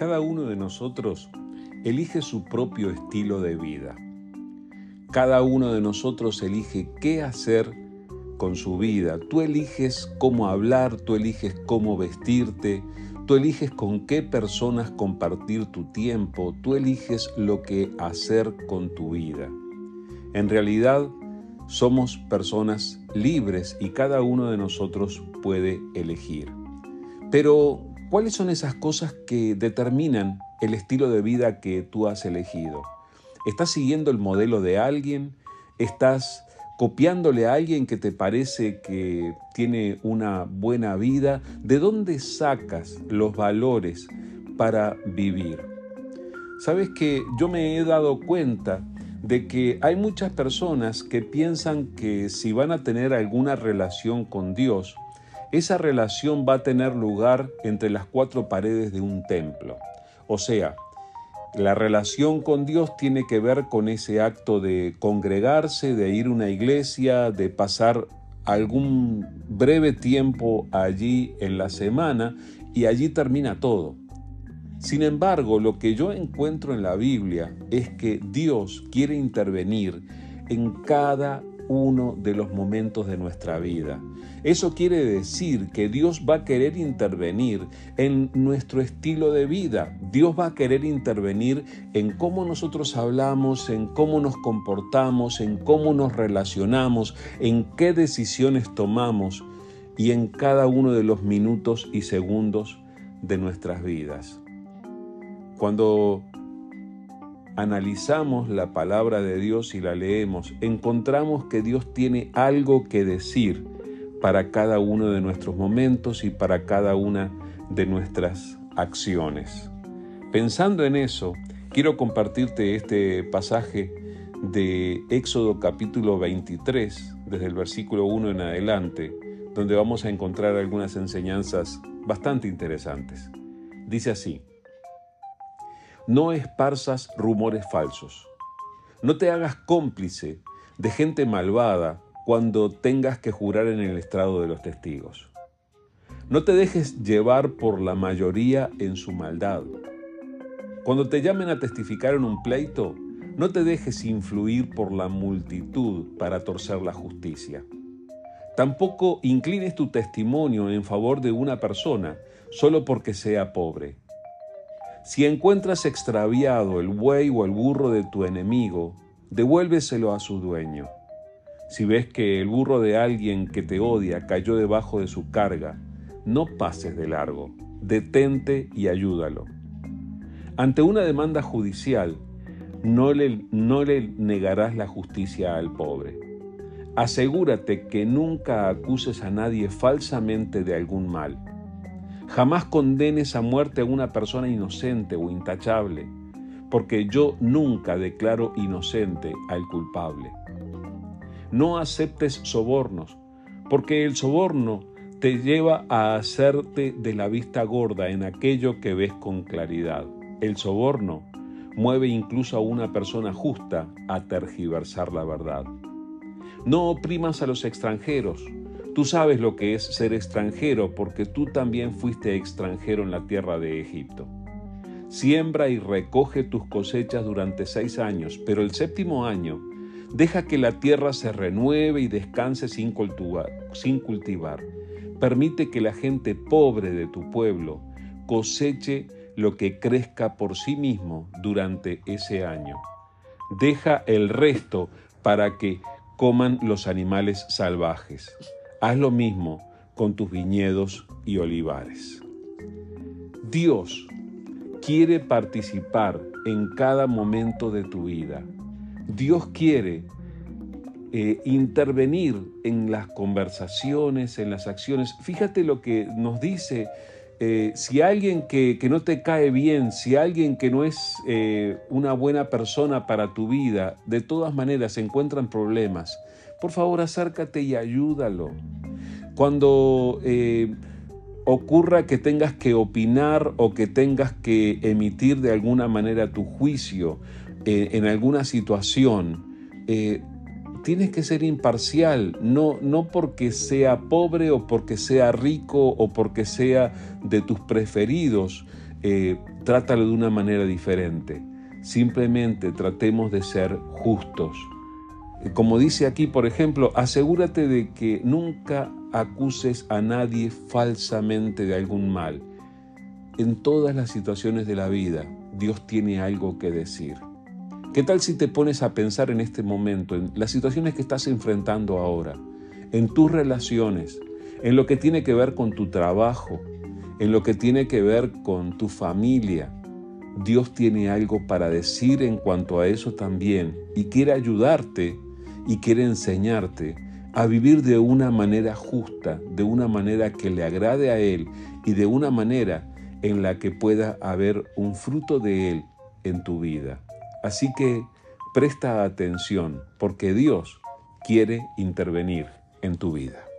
cada uno de nosotros elige su propio estilo de vida. Cada uno de nosotros elige qué hacer con su vida. Tú eliges cómo hablar, tú eliges cómo vestirte, tú eliges con qué personas compartir tu tiempo, tú eliges lo que hacer con tu vida. En realidad, somos personas libres y cada uno de nosotros puede elegir. Pero, ¿cuáles son esas cosas que determinan el estilo de vida que tú has elegido? ¿Estás siguiendo el modelo de alguien? ¿Estás copiándole a alguien que te parece que tiene una buena vida? ¿De dónde sacas los valores para vivir? Sabes que yo me he dado cuenta de que hay muchas personas que piensan que si van a tener alguna relación con Dios, esa relación va a tener lugar entre las cuatro paredes de un templo. O sea, la relación con Dios tiene que ver con ese acto de congregarse, de ir a una iglesia, de pasar algún breve tiempo allí en la semana y allí termina todo. Sin embargo, lo que yo encuentro en la Biblia es que Dios quiere intervenir en cada uno de los momentos de nuestra vida. Eso quiere decir que Dios va a querer intervenir en nuestro estilo de vida. Dios va a querer intervenir en cómo nosotros hablamos, en cómo nos comportamos, en cómo nos relacionamos, en qué decisiones tomamos y en cada uno de los minutos y segundos de nuestras vidas. Cuando analizamos la palabra de Dios y la leemos, encontramos que Dios tiene algo que decir para cada uno de nuestros momentos y para cada una de nuestras acciones. Pensando en eso, quiero compartirte este pasaje de Éxodo capítulo 23, desde el versículo 1 en adelante, donde vamos a encontrar algunas enseñanzas bastante interesantes. Dice así, no esparzas rumores falsos, no te hagas cómplice de gente malvada cuando tengas que jurar en el estrado de los testigos. No te dejes llevar por la mayoría en su maldad. Cuando te llamen a testificar en un pleito, no te dejes influir por la multitud para torcer la justicia. Tampoco inclines tu testimonio en favor de una persona solo porque sea pobre. Si encuentras extraviado el buey o el burro de tu enemigo, devuélveselo a su dueño. Si ves que el burro de alguien que te odia cayó debajo de su carga, no pases de largo, detente y ayúdalo. Ante una demanda judicial, no le, negarás la justicia al pobre. Asegúrate que nunca acuses a nadie falsamente de algún mal. Jamás condenes a muerte a una persona inocente o intachable, porque yo nunca declaro inocente al culpable. No aceptes sobornos, porque el soborno te lleva a hacerte de la vista gorda en aquello que ves con claridad. El soborno mueve incluso a una persona justa a tergiversar la verdad. No oprimas a los extranjeros. Tú sabes lo que es ser extranjero porque tú también fuiste extranjero en la tierra de Egipto. Siembra y recoge tus cosechas durante seis años, pero el séptimo año Deja que la tierra se renueve y descanse sin cultivar, Permite que la gente pobre de tu pueblo coseche lo que crezca por sí mismo durante ese año. Deja el resto para que coman los animales salvajes. Haz lo mismo con tus viñedos y olivares. Dios quiere participar en cada momento de tu vida Dios quiere eh, intervenir en las conversaciones, en las acciones. Fíjate lo que nos dice, eh, si alguien que, no te cae bien, si alguien que no es eh, una buena persona para tu vida, de todas maneras se encuentran problemas, por favor acércate y ayúdalo. Cuando ocurra que tengas que opinar o que tengas que emitir de alguna manera tu juicio, eh, en alguna situación, eh, tienes que ser imparcial, no, no porque sea pobre o porque sea rico o porque sea de tus preferidos. eh, trátalo de una manera diferente. Simplemente tratemos de ser justos. Como dice aquí, por ejemplo, asegúrate de que nunca acuses a nadie falsamente de algún mal. En todas las situaciones de la vida, Dios tiene algo que decir. ¿Qué tal si te pones a pensar en este momento, en las situaciones que estás enfrentando ahora, en tus relaciones, en lo que tiene que ver con tu trabajo, en lo que tiene que ver con tu familia? Dios tiene algo para decir en cuanto a eso también y quiere ayudarte y quiere enseñarte a vivir de una manera justa, de una manera que le agrade a Él y de una manera en la que pueda haber un fruto de Él en tu vida. Así que presta atención porque Dios quiere intervenir en tu vida.